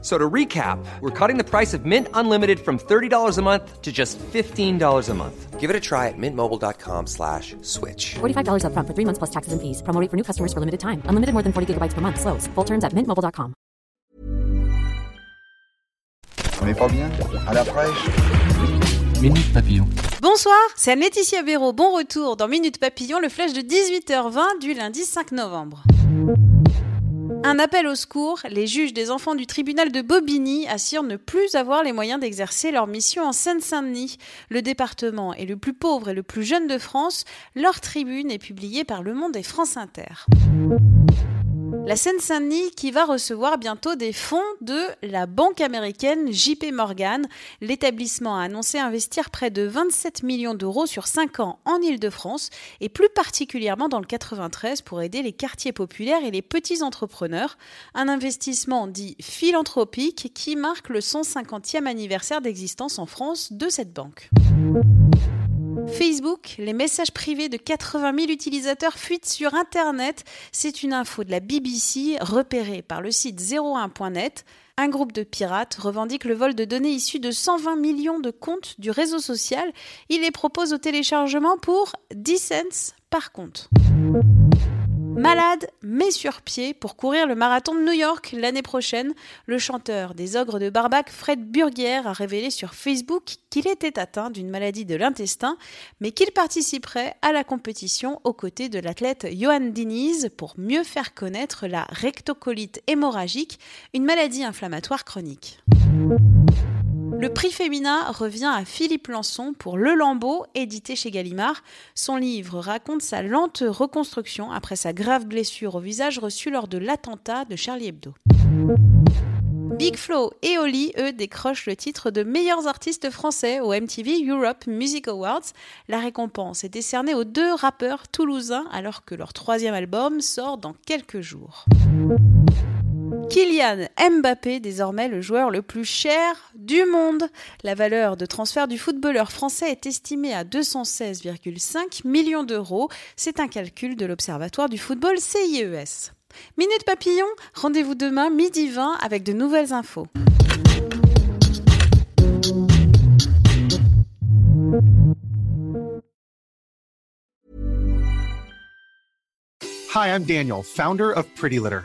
So to recap, we're cutting the price of Mint Unlimited from $30 a month to just $15 a month. Give it a try at mintmobile.com slash switch. $45 up front for three months plus taxes and fees. Promo rate for new customers for limited time. Unlimited more than 40 gigabytes per month. Slows. Full terms at mintmobile.com. On n'est pas bien À la fraîche Minute Papillon. Bonsoir, c'est Anne-Laetitia Béraud. Bon retour dans Minute Papillon, le flash de 18h20 du lundi 5 novembre. Un appel au secours, les juges des enfants du tribunal de Bobigny assurent ne plus avoir les moyens d'exercer leur mission en Seine-Saint-Denis. Le département est le plus pauvre et le plus jeune de France. Leur tribune est publiée par Le Monde et France Inter. La Seine-Saint-Denis qui va recevoir bientôt des fonds de la banque américaine JP Morgan. L'établissement a annoncé investir près de 27 millions d'euros sur 5 ans en Ile-de-France et plus particulièrement dans le 93 pour aider les quartiers populaires et les petits entrepreneurs. Un investissement dit philanthropique qui marque le 150e anniversaire d'existence en France de cette banque. Facebook, les messages privés de 80 000 utilisateurs fuitent sur Internet. C'est une info de la BBC repérée par le site 01.net. Un groupe de pirates revendique le vol de données issues de 120 millions de comptes du réseau social. Il les propose au téléchargement pour 10 cents par compte. Malade, mais sur pied pour courir le marathon de New York l'année prochaine, le chanteur des Ogres de Barbac, Fred Burguière, a révélé sur Facebook qu'il était atteint d'une maladie de l'intestin, mais qu'il participerait à la compétition aux côtés de l'athlète Johan Diniz pour mieux faire connaître la rectocolite hémorragique, une maladie inflammatoire chronique. Le prix Femina revient à Philippe Lançon pour Le Lambeau, édité chez Gallimard. Son livre raconte sa lente reconstruction après sa grave blessure au visage reçue lors de l'attentat de Charlie Hebdo. Big Flo et Oli, eux, décrochent le titre de meilleurs artistes français au MTV Europe Music Awards. La récompense est décernée aux deux rappeurs toulousains alors que leur troisième album sort dans quelques jours. Kylian Mbappé, désormais le joueur le plus cher du monde. La valeur de transfert du footballeur français est estimée à 216,5 millions d'euros. C'est un calcul de l'Observatoire du football CIES. Minute Papillon, rendez-vous demain midi 20 avec de nouvelles infos. Hi, I'm Daniel, founder of Pretty Litter.